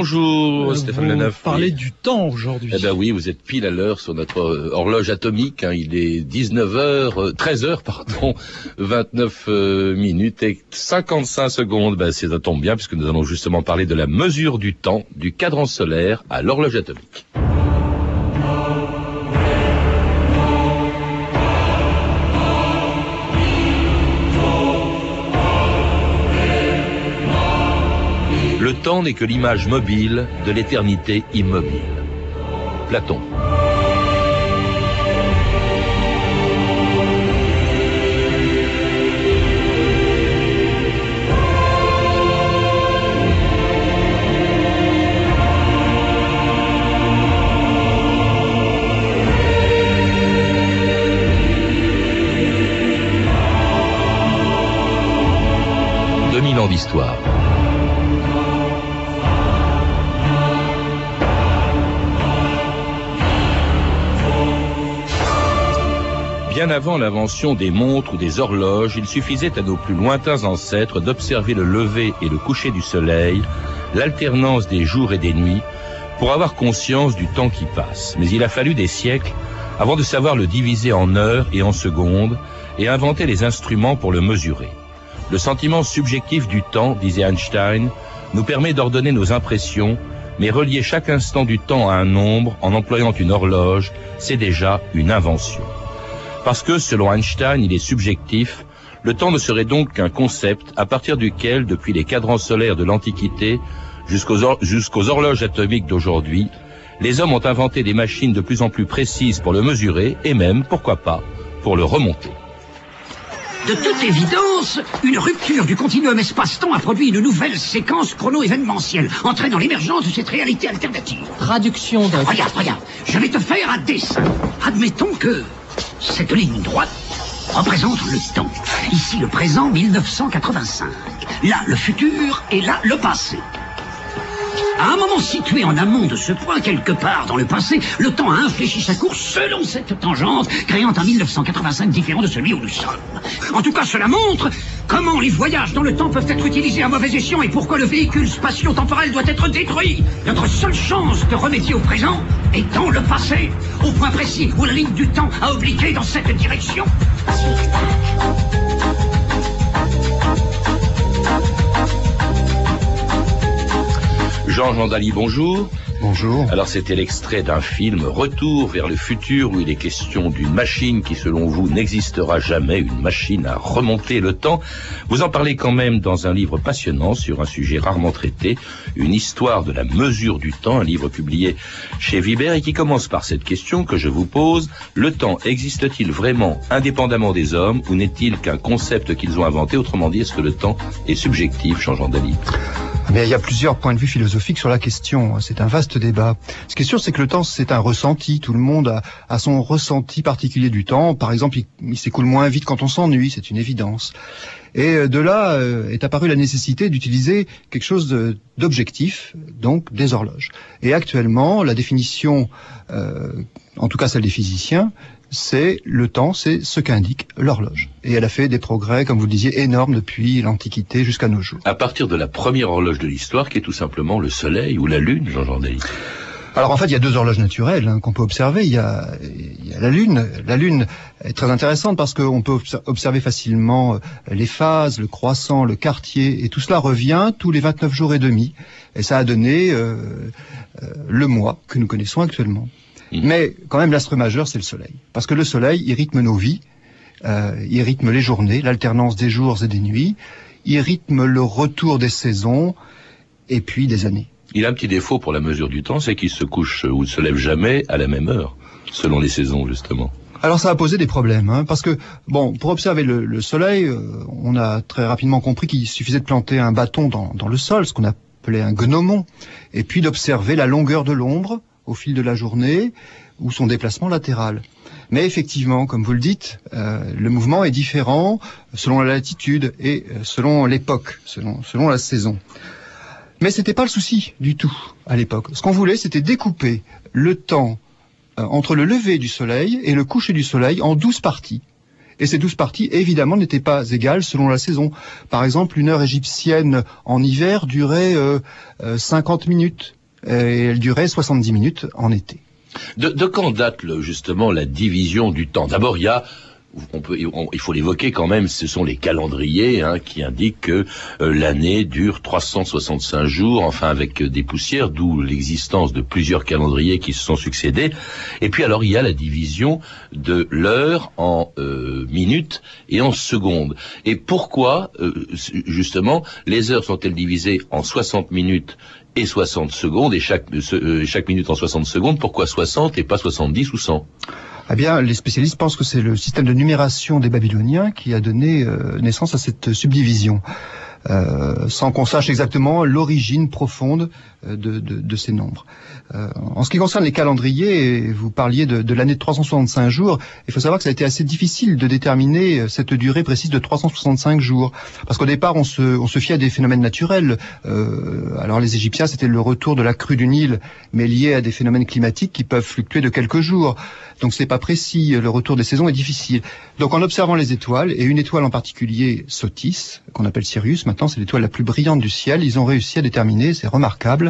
Bonjour Stéphane Vous parlez du temps aujourd'hui. Eh ben oui, vous êtes pile à l'heure sur notre euh, horloge atomique. Hein. Il est 19h, 13h, pardon, 29 euh, minutes et 55 secondes. Ben, ça tombe bien puisque nous allons justement parler de la mesure du temps du cadran solaire à l'horloge atomique. Temps n'est que l'image mobile de l'éternité immobile. Platon. d'histoire. Bien avant l'invention des montres ou des horloges, il suffisait à nos plus lointains ancêtres d'observer le lever et le coucher du soleil, l'alternance des jours et des nuits, pour avoir conscience du temps qui passe. Mais il a fallu des siècles avant de savoir le diviser en heures et en secondes et inventer les instruments pour le mesurer. Le sentiment subjectif du temps, disait Einstein, nous permet d'ordonner nos impressions, mais relier chaque instant du temps à un nombre en employant une horloge, c'est déjà une invention. Parce que, selon Einstein, il est subjectif, le temps ne serait donc qu'un concept à partir duquel, depuis les cadrans solaires de l'Antiquité jusqu'aux horloges atomiques d'aujourd'hui, les hommes ont inventé des machines de plus en plus précises pour le mesurer et même, pourquoi pas, pour le remonter. De toute évidence, une rupture du continuum espace-temps a produit une nouvelle séquence chrono-événementielle, entraînant l'émergence de cette réalité alternative. Traduction de... Regarde, regarde, je vais te faire un dessin. Admettons que cette ligne droite représente le temps. Ici le présent 1985. Là le futur et là le passé. À un moment situé en amont de ce point, quelque part dans le passé, le temps a infléchi sa course selon cette tangente, créant un 1985 différent de celui où nous sommes. En tout cas, cela montre comment les voyages dans le temps peuvent être utilisés à mauvais escient et pourquoi le véhicule spatio-temporel doit être détruit? Notre seule chance de remédier au présent est dans le passé, au point précis où la ligne du temps a obliqué dans cette direction. Jean-Jean Dali, bonjour. Bonjour. Alors c'était l'extrait d'un film Retour vers le futur où il est question d'une machine qui selon vous n'existera jamais, une machine à remonter le temps. Vous en parlez quand même dans un livre passionnant sur un sujet rarement traité, une histoire de la mesure du temps, un livre publié chez Viber et qui commence par cette question que je vous pose. Le temps existe-t-il vraiment indépendamment des hommes ou n'est-il qu'un concept qu'ils ont inventé? Autrement dit, est-ce que le temps est subjectif, Jean-Jean Dali mais il y a plusieurs points de vue philosophiques sur la question. C'est un vaste débat. Ce qui est sûr, c'est que le temps, c'est un ressenti. Tout le monde a, son ressenti particulier du temps. Par exemple, il, s'écoule moins vite quand on s'ennuie, c'est une évidence. Et euh, de là euh, est apparue la nécessité d'utiliser quelque chose d'objectif, donc des horloges. Et actuellement, la définition, euh, en tout cas celle des physiciens, c'est le temps, c'est ce qu'indique l'horloge. Et elle a fait des progrès, comme vous le disiez, énormes depuis l'Antiquité jusqu'à nos jours. À partir de la première horloge de l'histoire, qui est tout simplement le Soleil ou la Lune, Jean Jourdain. Alors en fait, il y a deux horloges naturelles hein, qu'on peut observer. Il y, a, la Lune. La Lune est très intéressante parce qu'on peut observer facilement euh, les phases, le croissant, le quartier, et tout cela revient tous les 29 jours et demi. Et ça a donné euh, euh, le mois que nous connaissons actuellement. Mm. Mais quand même, l'astre majeur, c'est le Soleil. Parce que le Soleil, il rythme nos vies, euh, il rythme les journées, l'alternance des jours et des nuits, il rythme le retour des saisons et puis des années. Il a un petit défaut pour la mesure du temps, c'est qu'il se couche ou se lève jamais à la même heure, selon les saisons, justement. Alors ça a posé des problèmes, hein, parce que bon, pour observer le, soleil, euh, on a très rapidement compris qu'il suffisait de planter un bâton dans, dans le sol, ce qu'on appelait un gnomon, et puis d'observer la longueur de l'ombre au fil de la journée ou son déplacement latéral. Mais effectivement, comme vous le dites, euh, le mouvement est différent selon la latitude et euh, selon l'époque, selon, selon la saison. Mais c'était pas le souci du tout à l'époque. Ce qu'on voulait, c'était découper le temps euh, entre le lever du soleil et le coucher du soleil en douze parties Et ces douze parties, évidemment, n'étaient pas égales selon la saison. Par exemple, une heure égyptienne en hiver durait euh, 50 minutes et elle durait 70 minutes en été. De, de quand date le, justement la division du temps? D'abord, il y a on peut, il faut l'évoquer quand même, ce sont les calendriers hein, qui indiquent que euh, l'année dure 365 jours, enfin avec des poussières, d'où l'existence de plusieurs calendriers qui se sont succédés. Et puis alors il y a la division de l'heure en euh, minutes et en secondes. Et pourquoi euh, justement les heures sont-elles divisées en 60 minutes et 60 secondes et chaque, chaque minute en 60 secondes Pourquoi 60 et pas 70 ou 100 eh bien, les spécialistes pensent que c'est le système de numération des Babyloniens qui a donné euh, naissance à cette subdivision. Euh, sans qu'on sache exactement l'origine profonde euh, de, ces nombres. Euh, en ce qui concerne les calendriers, vous parliez de, l'année de 365 jours, il faut savoir que ça a été assez difficile de déterminer cette durée précise de 365 jours, parce qu'au départ on se, on se fiait à des phénomènes naturels. alors les Égyptiens c'était le retour de la crue du Nil, mais lié à des phénomènes climatiques qui peuvent fluctuer de quelques jours. Donc c'est pas précis, le retour des saisons est difficile. Donc en observant les étoiles, et une étoile en particulier, Sotis, qu'on appelle Sirius, maintenant c'est l'étoile la plus brillante du ciel, ils ont réussi à déterminer, c'est remarquable,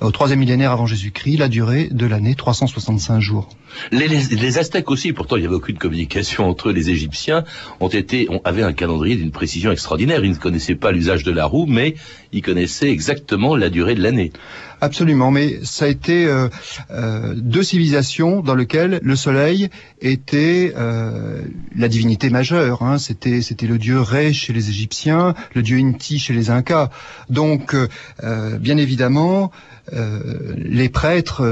au troisième millénaire avant Jésus-Christ, la durée de l'année 365 jours. Les, les, Aztèques aussi, pourtant il n'y avait aucune communication entre eux, les Égyptiens ont été, ont, avaient un calendrier d'une précision extraordinaire. Ils ne connaissaient pas l'usage de la roue, mais ils connaissaient exactement la durée de l'année. Absolument, mais ça a été euh, euh, deux civilisations dans lesquelles le Soleil était euh, la divinité majeure. Hein. C'était c'était le dieu Ré chez les Égyptiens, le dieu Inti chez les Incas. Donc, bien évidemment, les prêtres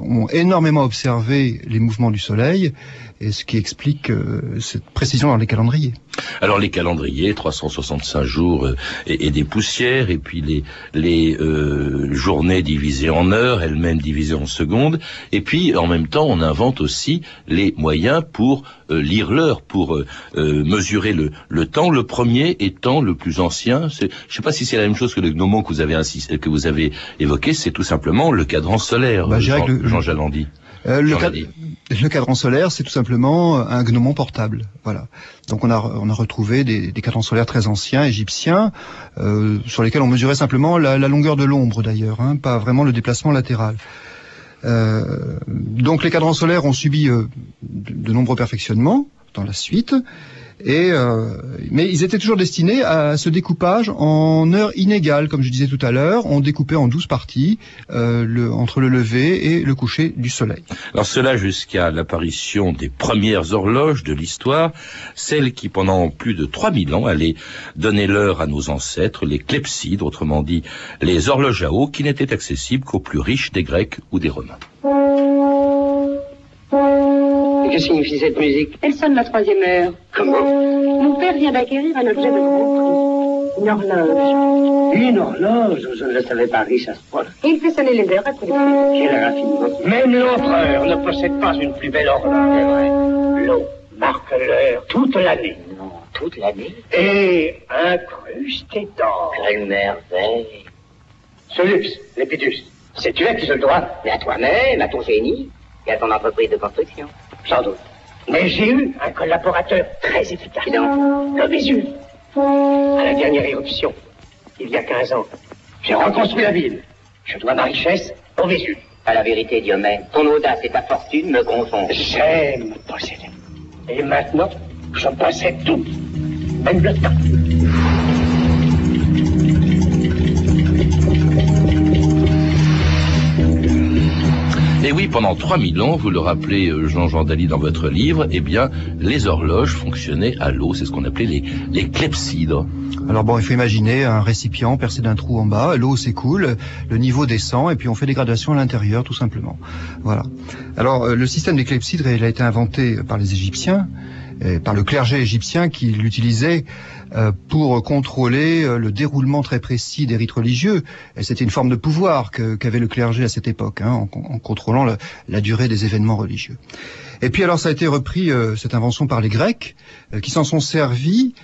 ont énormément observé les mouvements du Soleil et ce qui explique euh, cette précision dans les calendriers. Alors les calendriers, 365 jours euh, et, des poussières, et puis les, les euh, journées divisées en heures, elles-mêmes divisées en secondes, et puis en même temps on invente aussi les moyens pour lire l'heure, pour mesurer le, le, temps. Le premier étant le plus ancien. Je ne sais pas si c'est la même chose que le gnomon que vous avez que vous avez évoqué, c'est tout simplement le cadran solaire. Bah, Jean, Jean Jalandi. Euh, le, cadran solaire, c'est tout simplement un gnomon portable. Voilà. Donc on a, on a retrouvé des, des cadrans solaires très anciens, égyptiens, euh, sur lesquels on mesurait simplement la, longueur de l'ombre d'ailleurs, hein, pas vraiment le déplacement latéral. Euh, donc les cadrans solaires ont subi de, de nombreux perfectionnements dans la suite. Et euh, mais ils étaient toujours destinés à ce découpage en heures inégales, comme je disais tout à l'heure. On découpait en douze parties euh, le, entre le lever et le coucher du soleil. Alors cela jusqu'à l'apparition des premières horloges de l'histoire, celles qui pendant plus de 3000 ans allaient donner l'heure à nos ancêtres, les clepsydes, autrement dit les horloges à eau, qui n'étaient accessibles qu'aux plus riches des Grecs ou des Romains. Que signifie cette musique Elle sonne la troisième heure. Comment Mon père vient d'acquérir un objet de grand prix. Une horloge. Une horloge Je ne le savais pas riche à ce point. Et il fait sonner les heures après les Quel raffinement. Même l'empereur ne possède pas une plus belle horloge. C'est vrai. L'eau marque l'heure toute l'année. Non, toute l'année Et incrustée d'or. Quelle merveille. Ce luxe, l'épidus, c'est tu qui se le dois Mais à toi-même, à ton génie et à ton entreprise de construction. Sans doute. Mais j'ai eu un collaborateur très efficace. Le Vésuve. À la dernière éruption, il y a 15 ans, j'ai reconstruit la ville. Je dois ma richesse au Vésuve. À la vérité, Diomède, ton audace et ta fortune me confondent. J'aime posséder. Et maintenant, je possède tout. Même le temps. Oui, pendant 3000 ans, vous le rappelez, euh, Jean Jean Dali, dans votre livre, eh bien, les horloges fonctionnaient à l'eau. C'est ce qu'on appelait les, les clepsydres. Alors bon, il faut imaginer un récipient percé d'un trou en bas, l'eau s'écoule, le niveau descend et puis on fait des gradations à l'intérieur tout simplement. Voilà. Alors euh, le système des clepsydres, il a été inventé par les Égyptiens par le clergé égyptien qui l'utilisait euh, pour contrôler euh, le déroulement très précis des rites religieux. C'était une forme de pouvoir qu'avait le clergé à cette époque, hein, en, contrôlant la durée des événements religieux. Et puis alors ça a été repris, euh, cette invention, par les Grecs, qui s'en sont servis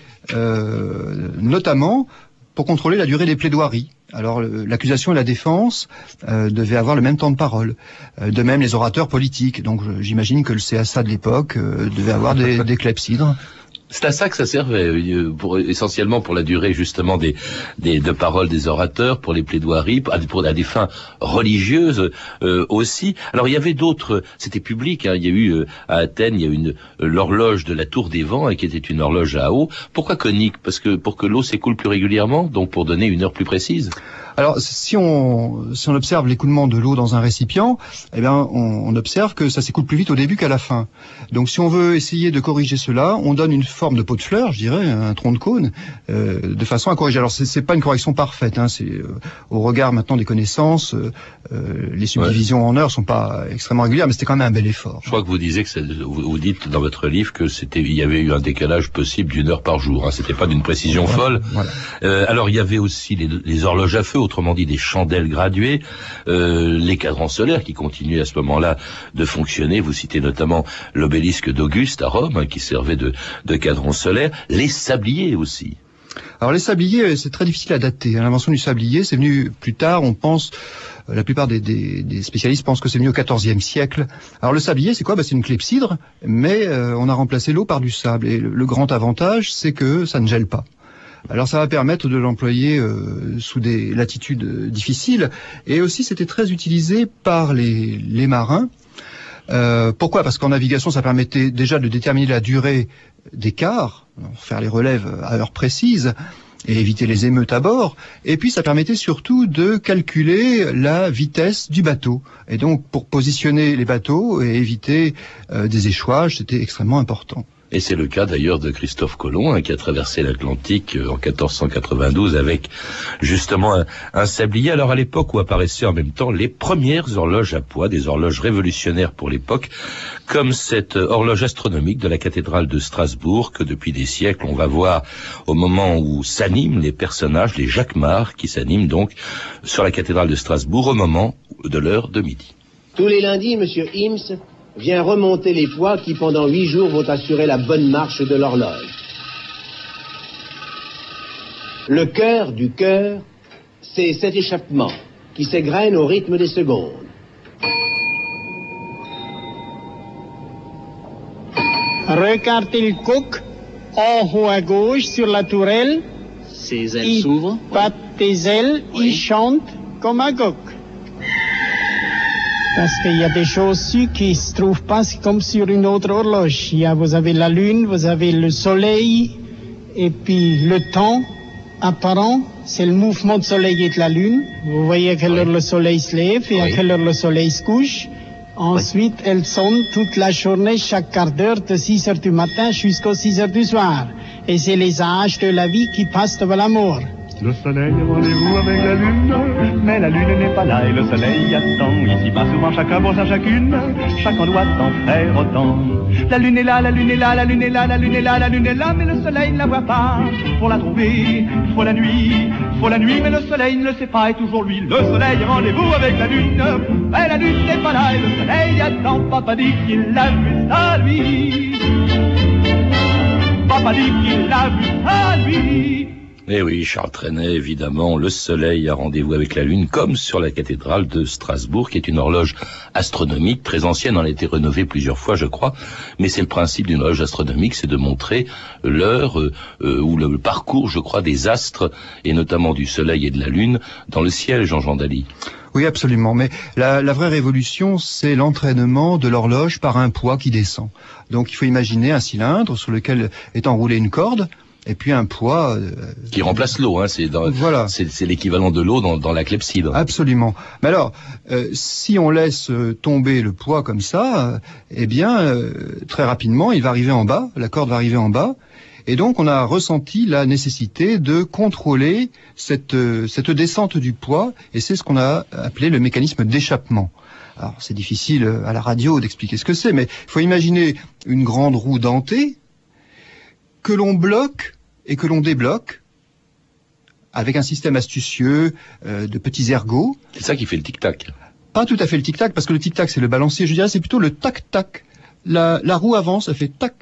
notamment pour contrôler la durée des plaidoiries. Alors l'accusation et la défense euh, devaient avoir le même temps de parole. Euh, de même les orateurs politiques. Donc j'imagine que le CSA de l'époque euh, devait avoir des, des clepsydres. C'est à ça que ça servait, euh, essentiellement pour la durée justement des, des de paroles des orateurs, pour les plaidoiries, pour, à des fins religieuses euh, aussi. Alors il y avait d'autres, c'était public. Hein, il y a eu euh, à Athènes, il y a une l'horloge de la Tour des Vents, hein, qui était une horloge à eau. Pourquoi conique Parce que pour que l'eau s'écoule plus régulièrement, donc pour donner une heure plus précise? Alors, si on, si on observe l'écoulement de l'eau dans un récipient, eh bien, on, on observe que ça s'écoule plus vite au début qu'à la fin. Donc, si on veut essayer de corriger cela, on donne une forme de pot de fleurs, je dirais, un tronc de cône, euh, de façon à corriger. Alors, c'est pas une correction parfaite. Hein, c'est euh, au regard maintenant des connaissances, euh, euh les subdivisions ouais. en heures sont pas extrêmement régulières, mais c'était quand même un bel effort. Je crois que vous disiez que vous, vous, dites dans votre livre que c'était, il y avait eu un décalage possible d'une heure par jour. Hein, c'était pas d'une précision voilà, folle. Voilà. Euh, alors, il y avait aussi les, les horloges à feu, autrement dit des chandelles graduées, euh, les cadrans solaires qui continuaient à ce moment-là de fonctionner. Vous citez notamment l'obélisque d'Auguste à Rome, hein, qui servait de, de cadran solaire, les sabliers aussi. Alors les sabliers, c'est très difficile à dater. L'invention du sablier, c'est venu plus tard. On pense, euh, la plupart des, des, des spécialistes pensent que c'est venu au XIVe siècle. Alors le sablier, c'est quoi? Bah, C'est une clepsydre, mais euh, on a remplacé l'eau par du sable. Et le grand avantage, c'est que ça ne gèle pas. Alors ça va permettre de l'employer euh, sous des latitudes euh, difficiles et aussi c'était très utilisé par les, marins. Euh, pourquoi? Parce qu'en navigation ça permettait déjà de déterminer la durée d'écart, faire les relèves à heure précise et éviter les émeutes à bord. Et puis ça permettait surtout de calculer la vitesse du bateau. Et donc pour positionner les bateaux et éviter des échouages, c'était extrêmement important. Et c'est le cas d'ailleurs de Christophe Colomb hein, qui a traversé l'Atlantique euh, en 1492 avec justement un, sablier. Alors à l'époque où apparaissaient en même temps les premières horloges à poids, des horloges révolutionnaires pour l'époque, comme cette horloge astronomique de la cathédrale de Strasbourg que depuis des siècles on va voir au moment où s'animent les personnages, les jacquemars qui s'animent donc sur la cathédrale de Strasbourg au moment de l'heure de midi. Tous les lundis, Monsieur Hims vient remonter les poids qui, pendant huit jours, vont assurer la bonne marche de l'horloge. Le cœur du cœur, c'est cet échappement qui s'égrène au rythme des secondes. Regardez le coq en haut à gauche sur la tourelle? Ses ailes s'ouvrent. Bat des ailes, oui. il chante comme un coq. Parce qu'il y a des choses qui se trouvent pas comme sur une autre horloge. Il y a, vous avez la lune, vous avez le soleil, et puis le temps apparent, c'est le mouvement de soleil et de la lune. Vous voyez à quelle oui. heure le soleil se lève et oui. à quelle heure le soleil se couche. Ensuite, oui. elle sonne toute la journée, chaque quart d'heure, de 6 heures du matin jusqu'aux 6 heures du soir. Et c'est les âges de la vie qui passent devant la mort. Le soleil rendez-vous avec la lune, mais la lune n'est pas là et le soleil attend. Ici pas souvent chacun pour sa chacune, chacun doit en faire autant. La lune est là, la lune est là, la lune est là, la lune est là, la lune est là, mais le soleil ne la voit pas. Pour la trouver, il faut la nuit, faut la nuit, mais le soleil ne le sait pas et toujours lui. Le soleil rendez-vous avec la lune, mais la lune n'est pas là et le soleil attend. Papa dit qu'il l'a vu à lui. Papa dit qu'il l'a vu à lui. Eh oui, Charles Trenet, évidemment, le soleil a rendez-vous avec la lune, comme sur la cathédrale de Strasbourg, qui est une horloge astronomique, très ancienne, elle a été rénovée plusieurs fois, je crois, mais c'est le principe d'une horloge astronomique, c'est de montrer l'heure euh, ou le parcours, je crois, des astres, et notamment du soleil et de la lune, dans le ciel, Jean-Jean Daly. Oui, absolument. Mais la, la vraie révolution, c'est l'entraînement de l'horloge par un poids qui descend. Donc, il faut imaginer un cylindre sur lequel est enroulée une corde, et puis un poids euh, qui remplace l'eau. Hein, c'est voilà. c'est l'équivalent de l'eau dans, dans, la clepsydre. Absolument. Mais alors, euh, si on laisse tomber le poids comme ça, euh, eh bien, euh, très rapidement, il va arriver en bas. La corde va arriver en bas. Et donc, on a ressenti la nécessité de contrôler cette, cette descente du poids, et c'est ce qu'on a appelé le mécanisme d'échappement. Alors, c'est difficile à la radio d'expliquer ce que c'est, mais il faut imaginer une grande roue dentée que l'on bloque et que l'on débloque avec un système astucieux euh, de petits ergots. C'est ça qui fait le tic-tac. Pas tout à fait le tic-tac, parce que le tic-tac, c'est le balancier. Je dirais, c'est plutôt le tac-tac. La, la, roue avance, elle fait tac,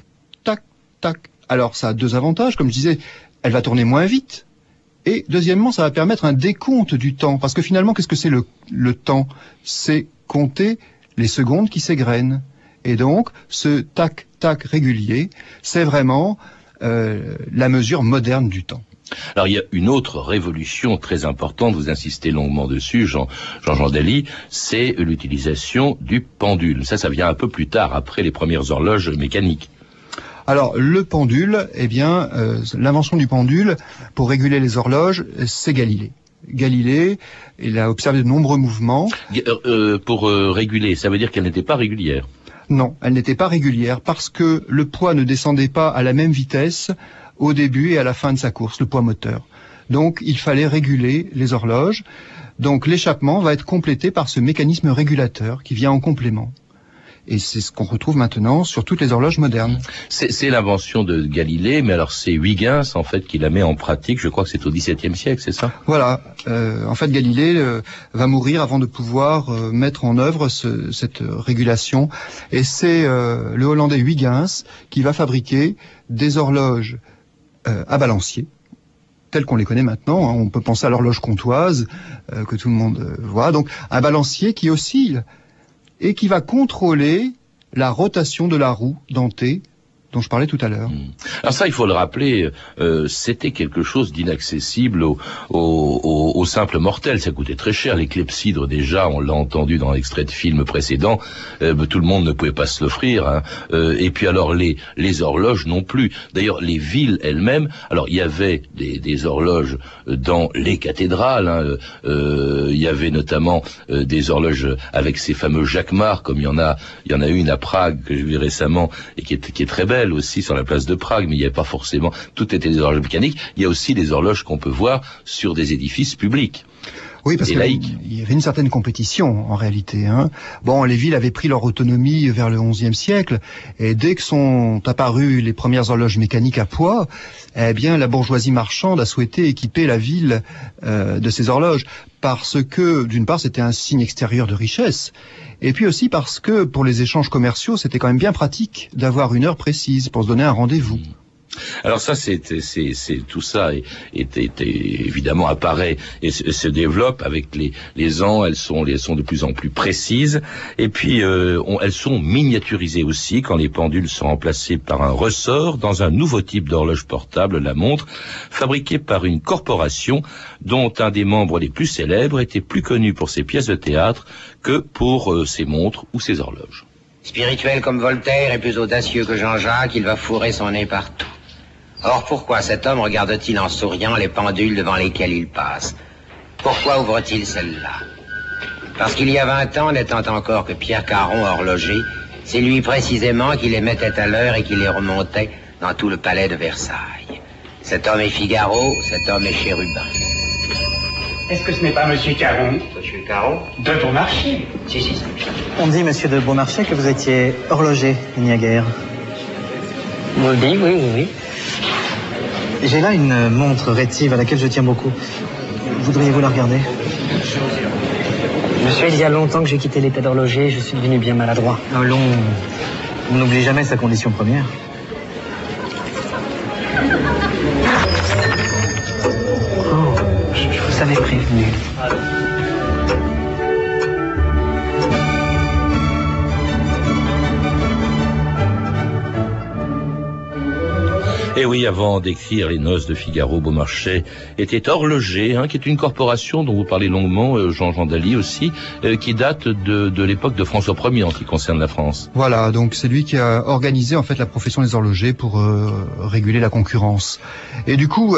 tac, tac. Alors, ça a deux avantages. Comme je disais, elle va tourner moins vite. Et deuxièmement, ça va permettre un décompte du temps. Parce que finalement, qu'est-ce que c'est le, le temps? C'est compter les secondes qui s'égrènent. Et donc, ce tac-tac régulier, c'est vraiment la mesure moderne du temps. Alors il y a une autre révolution très importante, vous insistez longuement dessus, Jean Jean, Daly, c'est l'utilisation du pendule. Ça, ça vient un peu plus tard, après les premières horloges mécaniques. Alors le pendule, eh bien, euh, l'invention du pendule pour réguler les horloges, c'est Galilée. Galilée, il a observé de nombreux mouvements. Euh, euh, pour euh, réguler, ça veut dire qu'elle n'était pas régulière. Non, elle n'était pas régulière parce que le poids ne descendait pas à la même vitesse au début et à la fin de sa course, le poids moteur. Donc il fallait réguler les horloges. Donc l'échappement va être complété par ce mécanisme régulateur qui vient en complément. Et c'est ce qu'on retrouve maintenant sur toutes les horloges modernes. C'est l'invention de Galilée, mais alors c'est Huygens en fait qui la met en pratique. Je crois que c'est au XVIIe siècle, c'est ça? Voilà. Euh, en fait, Galilée euh, va mourir avant de pouvoir euh, mettre en œuvre ce, cette régulation. Et c'est euh, le Hollandais Huygens qui va fabriquer des horloges euh, à balancier telles qu'on les connaît maintenant. Hein. On peut penser à l'horloge comptoise euh, que tout le monde voit. Donc un balancier qui oscille et qui va contrôler la rotation de la roue dentée dont je parlais tout à l'heure. Hmm. Alors ça, il faut le rappeler, euh, c'était quelque chose d'inaccessible aux au, au, simples mortels. Ça coûtait très cher. Les clepsydres, déjà, on l'a entendu dans l'extrait de film précédent, euh, tout le monde ne pouvait pas se l'offrir. Hein. Euh, et puis alors, les, les horloges non plus. D'ailleurs, les villes elles-mêmes, alors il y avait des, des horloges dans les cathédrales. Hein. Euh, il y avait notamment euh, des horloges avec ces fameux jacquemart, comme il y en a, il y en a une à Prague que j'ai vu récemment et qui est, qui est très belle aussi sur la place de Prague, mais il n'y a pas forcément, tout était des horloges mécaniques. Il y a aussi des horloges qu'on peut voir sur des édifices publics. Oui, parce qu'il y avait une certaine compétition en réalité. Hein. Bon, les villes avaient pris leur autonomie vers le XIe siècle, et dès que sont apparues les premières horloges mécaniques à poids, eh bien, la bourgeoisie marchande a souhaité équiper la ville euh, de ces horloges parce que, d'une part, c'était un signe extérieur de richesse, et puis aussi parce que, pour les échanges commerciaux, c'était quand même bien pratique d'avoir une heure précise pour se donner un rendez-vous. Alors ça, c'est, tout ça est, est, évidemment apparaît et se, développe avec les, ans. Elles sont, elles sont de plus en plus précises et puis euh, elles sont miniaturisées aussi quand les pendules sont remplacées par un ressort dans un nouveau type d'horloge portable, la montre, fabriquée par une corporation dont un des membres les plus célèbres était plus connu pour ses pièces de théâtre que pour euh, ses montres ou ses horloges. Spirituel comme Voltaire et plus audacieux que Jean-Jacques, il va fourrer son nez partout. Or, pourquoi cet homme regarde-t-il en souriant les pendules devant lesquelles il passe? Pourquoi ouvre-t-il celle-là? Parce qu'il y a vingt ans, n'étant encore que Pierre Caron horloger, c'est lui précisément qui les mettait à l'heure et qui les remontait dans tout le palais de Versailles. Cet homme est Figaro, cet homme est Chérubin. Est-ce que ce n'est pas Monsieur Caron? Monsieur Caron? De Beaumarchais Si, si, On dit, Monsieur de Beaumarchais, que vous étiez horloger il n'y a guère. Vous le dites, oui, oui, oui. J'ai là une montre rétive à laquelle je tiens beaucoup. Voudriez-vous la regarder? Monsieur, il y a longtemps que j'ai quitté l'état d'horloger, je suis devenu bien maladroit. Allons, on n'oublie jamais sa condition première. Oui, avant d'écrire les noces de Figaro, Beaumarchais était horloger, hein, qui est une corporation dont vous parlez longuement, euh, Jean-Jean Daly aussi, euh, qui date de, de l'époque de François Ier en ce qui concerne la France. Voilà, donc c'est lui qui a organisé en fait la profession des horlogers pour euh, réguler la concurrence. Et du coup,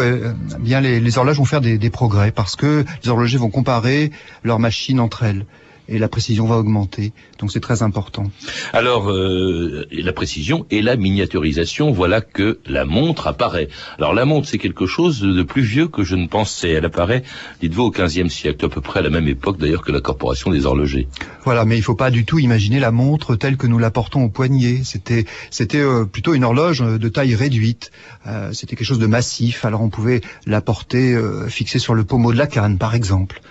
bien les, les, horloges vont faire des, des progrès parce que les horlogers vont comparer leurs machines entre elles et la précision va augmenter. Donc c'est très important. Alors euh, la précision et la miniaturisation, voilà que la montre apparaît. Alors la montre c'est quelque chose de plus vieux que je ne pensais. Elle apparaît, dites-vous, au XVe siècle, à peu près à la même époque d'ailleurs que la corporation des horlogers. Voilà, mais il ne faut pas du tout imaginer la montre telle que nous la portons au poignet. C'était c'était euh, plutôt une horloge de taille réduite. Euh, c'était quelque chose de massif. Alors on pouvait la porter euh, fixée sur le pommeau de la canne, par exemple.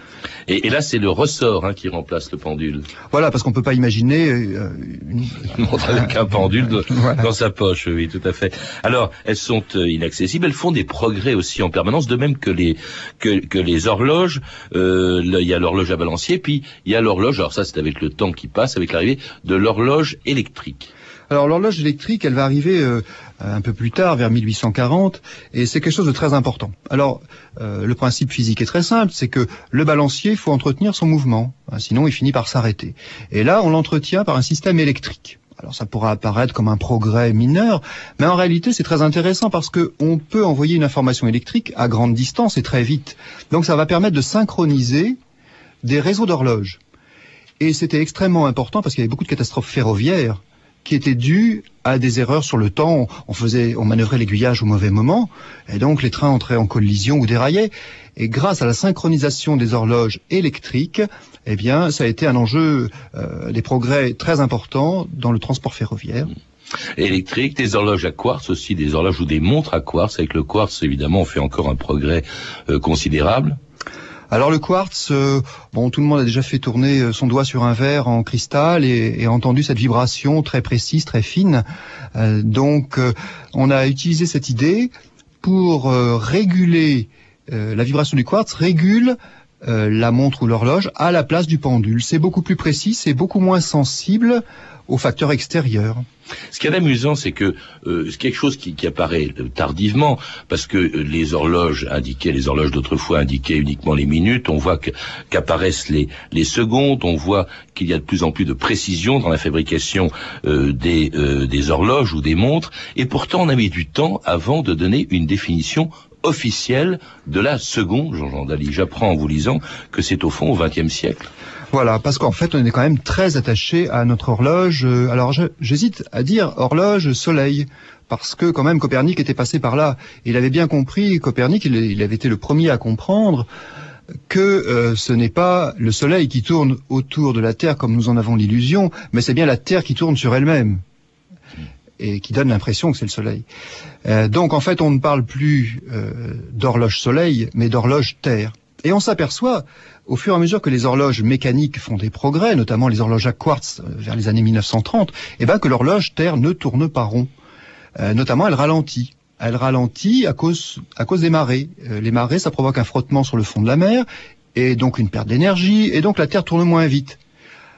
Et, et là, c'est le ressort hein, qui remplace le pendule. Voilà, parce qu'on peut pas imaginer euh, une montre avec un pendule de, voilà. dans sa poche. Oui, tout à fait. Alors, elles sont euh, inaccessibles. Elles font des progrès aussi en permanence, de même que les que, que les horloges. Euh, il y a l'horloge à balancier, puis il y a l'horloge. Alors ça, c'est avec le temps qui passe, avec l'arrivée de l'horloge électrique. Alors l'horloge électrique, elle va arriver euh, un peu plus tard, vers 1840, et c'est quelque chose de très important. Alors euh, le principe physique est très simple, c'est que le balancier, il faut entretenir son mouvement, hein, sinon il finit par s'arrêter. Et là, on l'entretient par un système électrique. Alors ça pourra apparaître comme un progrès mineur, mais en réalité c'est très intéressant parce que on peut envoyer une information électrique à grande distance et très vite. Donc ça va permettre de synchroniser des réseaux d'horloges. Et c'était extrêmement important parce qu'il y avait beaucoup de catastrophes ferroviaires qui étaient dues à des erreurs sur le temps. On faisait, on manœuvrait l'aiguillage au mauvais moment, et donc les trains entraient en collision ou déraillaient. Et grâce à la synchronisation des horloges électriques, eh bien, ça a été un enjeu, euh, des progrès très importants dans le transport ferroviaire. électrique, des horloges à quartz aussi, des horloges ou des montres à quartz. Avec le quartz, évidemment, on fait encore un progrès euh, considérable. Alors le quartz, euh, bon, tout le monde a déjà fait tourner euh, son doigt sur un verre en cristal et, entendu cette vibration très précise, très fine. Euh, donc, on a utilisé cette idée pour réguler la vibration du quartz, régule la montre ou l'horloge à la place du pendule. C'est beaucoup plus précis, c'est beaucoup moins sensible aux facteurs extérieurs. Ce qui est amusant, c'est que euh, c'est quelque chose qui, apparaît euh, tardivement, parce que euh, les horloges indiquaient, les horloges d'autrefois indiquaient uniquement les minutes. On voit qu'apparaissent les, secondes. On voit qu'il y a de plus en plus de précision dans la fabrication des, euh, des horloges ou des montres. Et pourtant, on a mis du temps avant de donner une définition officielle de la seconde, Jean-Jean Dali. J'apprends en vous lisant que c'est au fond au XXe siècle. Voilà, parce qu'en fait, on est quand même très attaché à notre horloge. Euh, Alors, j'hésite à dire horloge soleil, parce que quand même Copernic était passé par là. Il avait bien compris, Copernic, il, avait été le premier à comprendre que euh, ce n'est pas le soleil qui tourne autour de la Terre comme nous en avons l'illusion, mais c'est bien la Terre qui tourne sur elle-même et qui donne l'impression que c'est le soleil. Euh, donc en fait, on ne parle plus d'horloge soleil, mais d'horloge Terre. Et on s'aperçoit, au fur et à mesure que les horloges mécaniques font des progrès, notamment les horloges à quartz euh, vers les années 1930, eh ben que l'horloge Terre ne tourne pas rond. Euh, notamment, elle ralentit. Elle ralentit à cause, à cause des marées. Euh, les marées, ça provoque un frottement sur le fond de la mer, et donc une perte d'énergie, et donc la Terre tourne moins vite.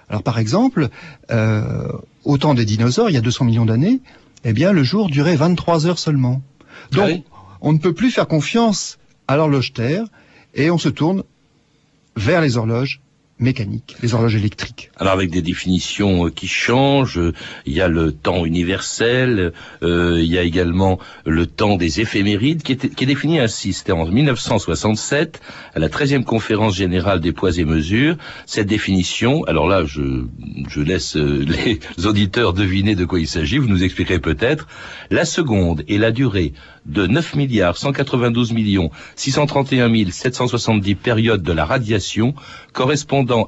Alors par exemple, euh, au temps des dinosaures, il y a 200 millions d'années, eh bien le jour durait 23 heures seulement. Donc on ne peut plus faire confiance à l'horloge Terre et on se tourne vers les horloges mécaniques, les horloges électriques. Alors avec des définitions euh, qui changent, euh, il y a le temps universel, euh, il y a également le temps des éphémérides qui est, défini ainsi. C'était en 1967 à la 13e conférence générale des poids et mesures. Cette définition, alors là je, je laisse les auditeurs deviner de quoi il s'agit, vous nous expliquerez peut-être. La seconde est la durée de 9 milliards 192 millions 631 770 périodes de la radiation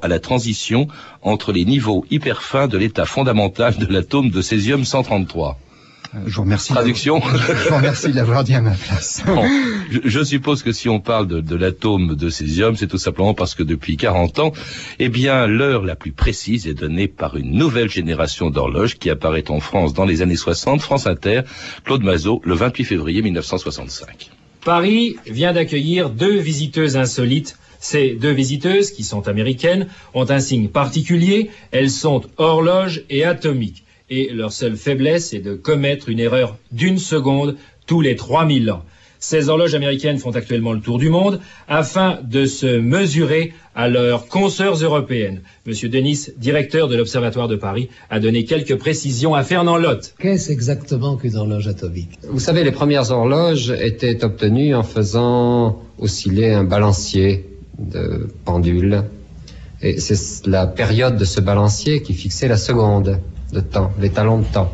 à la transition entre les niveaux hyper fins de l'état fondamental de l'atome de césium 133. Euh, Je vous remercie. Traduction Je vous remercie de l'avoir dit à ma place. Bon, je, je suppose que si on parle de, de l'atome de césium, c'est tout simplement parce que depuis 40 ans, eh bien, l'heure la plus précise est donnée par une nouvelle génération d'horloges qui apparaît en France dans les années 60, France Inter, Claude Mazot, le 28 février 1965. Paris vient d'accueillir deux visiteuses insolites. Ces deux visiteuses, qui sont américaines, ont un signe particulier. Elles sont horloges et atomiques. Et leur seule faiblesse est de commettre une erreur d'une seconde tous les 3000 ans. Ces horloges américaines font actuellement le tour du monde afin de se mesurer à leurs consoeurs européennes. Monsieur Denis, directeur de l'Observatoire de Paris, a donné quelques précisions à Fernand Lotte. Qu'est-ce exactement qu'une horloge atomique? Vous savez, les premières horloges étaient obtenues en faisant osciller un balancier de pendule. Et c'est la période de ce balancier qui fixait la seconde de temps, l'étalon de temps.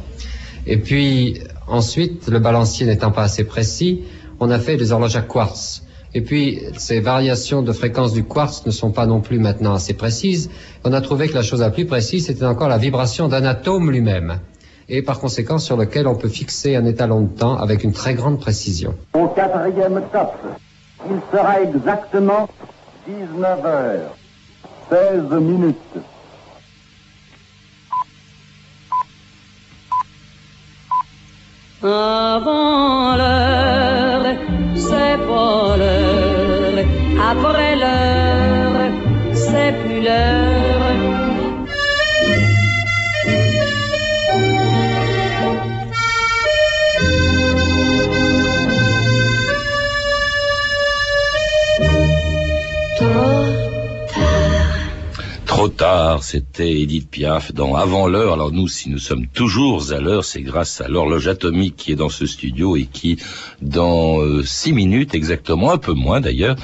Et puis, ensuite, le balancier n'étant pas assez précis, on a fait des horloges à quartz. Et puis, ces variations de fréquence du quartz ne sont pas non plus maintenant assez précises. On a trouvé que la chose la plus précise, c'était encore la vibration d'un atome lui-même. Et par conséquent, sur lequel on peut fixer un étalon de temps avec une très grande précision. Au quatrième top, il sera exactement 19 heures, 16 minutes. Avant l'heure, c'est pas l'heure. Après l'heure, c'est plus l'heure. Soir, c'était Edith Piaf dans Avant l'heure. Alors nous, si nous sommes toujours à l'heure, c'est grâce à l'horloge atomique qui est dans ce studio et qui, dans euh, six minutes exactement, un peu moins d'ailleurs,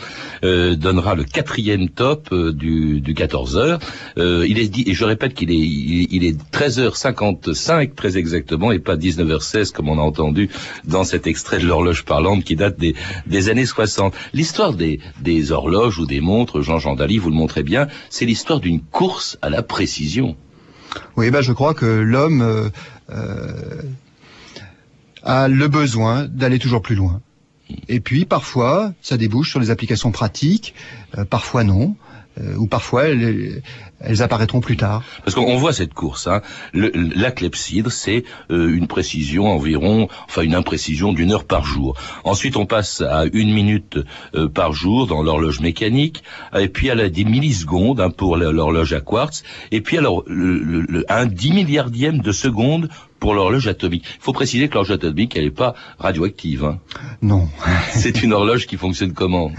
euh, donnera le quatrième top euh, du, du 14 heures. Euh, il est dit, et je répète qu'il est, il, il est 13h55 très exactement et pas 19h16 comme on a entendu dans cet extrait de l'horloge parlante qui date des, des années 60. L'histoire des, des horloges ou des montres, Jean-Jean Daly, vous le montrez bien, c'est l'histoire d'une course à la précision. Oui, ben je crois que l'homme euh, euh, a le besoin d'aller toujours plus loin. Et puis parfois, ça débouche sur des applications pratiques, euh, parfois non, euh, ou parfois elles, elles, apparaîtront plus tard. Parce qu'on voit cette course. Hein. Le, la clepsydre, c'est euh, une précision environ, enfin une imprécision d'une heure par jour. Ensuite, on passe à une minute euh, par jour dans l'horloge mécanique, et puis à la des millisecondes hein, pour l'horloge à quartz, et puis alors le, le, un dix milliardième de seconde pour l'horloge atomique. Il faut préciser que l'horloge atomique, elle n'est pas radioactive. Hein. Non. C'est une horloge qui fonctionne comment?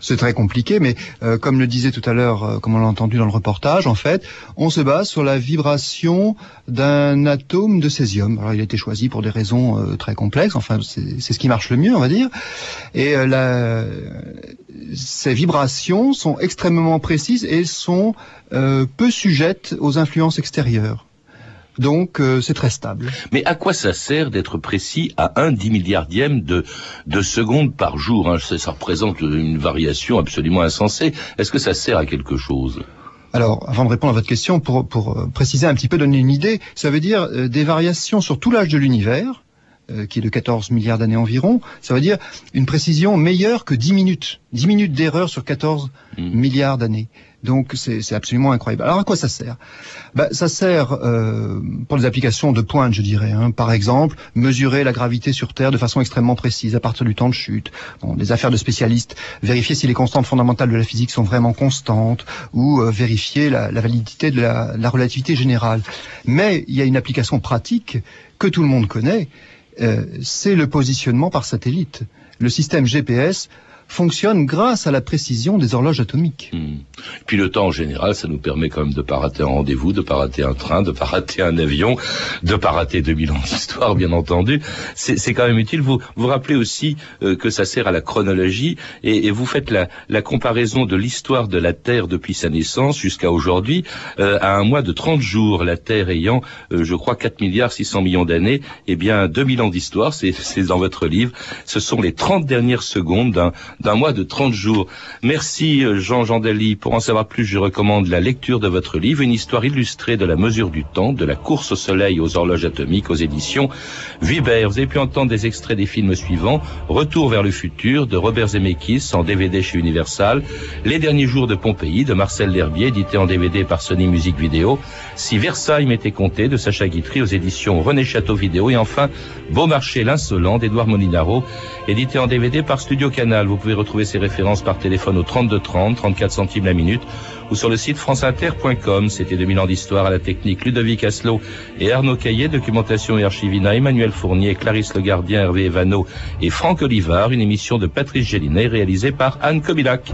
C'est très compliqué, mais euh, comme le disait tout à l'heure, euh, comme on l'a entendu dans le reportage, en fait, on se base sur la vibration d'un atome de césium. Alors, il a été choisi pour des raisons euh, très complexes. Enfin, c'est ce qui marche le mieux, on va dire. Et euh, la, ces vibrations sont extrêmement précises et sont euh, peu sujettes aux influences extérieures. Donc euh, c'est très stable. Mais à quoi ça sert d'être précis à un dix milliardième de, de seconde par jour hein? Ça, ça, représente une variation absolument insensée. Est-ce que ça sert à quelque chose? Alors, avant de répondre à votre question, pour, pour euh, préciser un petit peu, donner une idée, ça veut dire euh, des variations sur tout l'âge de l'univers, euh, qui est de 14 milliards d'années environ, ça veut dire une précision meilleure que 10 minutes. 10 minutes d'erreur sur 14 mmh. milliards d'années. Donc c'est absolument incroyable. Alors à quoi ça sert? Ben, Ça sert euh, pour les applications de pointe, je dirais. Hein. Par exemple, mesurer la gravité sur Terre de façon extrêmement précise à partir du temps de chute. Bon, des affaires de spécialistes. Vérifier si les constantes fondamentales de la physique sont vraiment constantes ou euh, vérifier la, la, validité de la, la, relativité générale. Mais il y a une application pratique que tout le monde connaît. Euh, c'est le positionnement par satellite. Le système GPS fonctionne grâce à la précision des horloges atomiques. Mmh. Puis le temps en général, ça nous permet quand même de pas rater un rendez-vous, de pas rater un train, de pas rater un avion, de pas rater 2000 ans d'histoire, bien entendu. C'est quand même utile. Vous vous rappelez aussi euh, que ça sert à la chronologie et, et vous faites la, la comparaison de l'histoire de la Terre depuis sa naissance jusqu'à aujourd'hui euh, à un mois de 30 jours, la Terre ayant, euh, je crois, 4 milliards 600 millions d'années. Eh bien, 2000 ans d'histoire, c'est dans votre livre. Ce sont les 30 dernières secondes d'un d'un mois de 30 jours. Merci Jean Gendeli. Pour en savoir plus, je recommande la lecture de votre livre, une histoire illustrée de la mesure du temps, de la course au soleil aux horloges atomiques aux éditions Viber. Vous avez pu entendre des extraits des films suivants. Retour vers le futur de Robert Zemeckis en DVD chez Universal. Les derniers jours de Pompéi de Marcel L'Herbier, édité en DVD par Sony Music Video. Si Versailles m'était compté de Sacha Guitry aux éditions René Château Vidéo. Et enfin, Beaumarchais l'insolent d'Edouard Molinaro, édité en DVD par Studio Canal. Pouvez retrouver ces références par téléphone au 32 30, 34 centimes la minute ou sur le site franceinter.com. C'était 2000 ans d'histoire à la technique Ludovic Asselot et Arnaud Caillet, documentation et archivina Emmanuel Fournier, Clarisse Le Gardien, Hervé Evano et Franck Olivard, une émission de Patrice Gélinet réalisée par Anne Kobilac.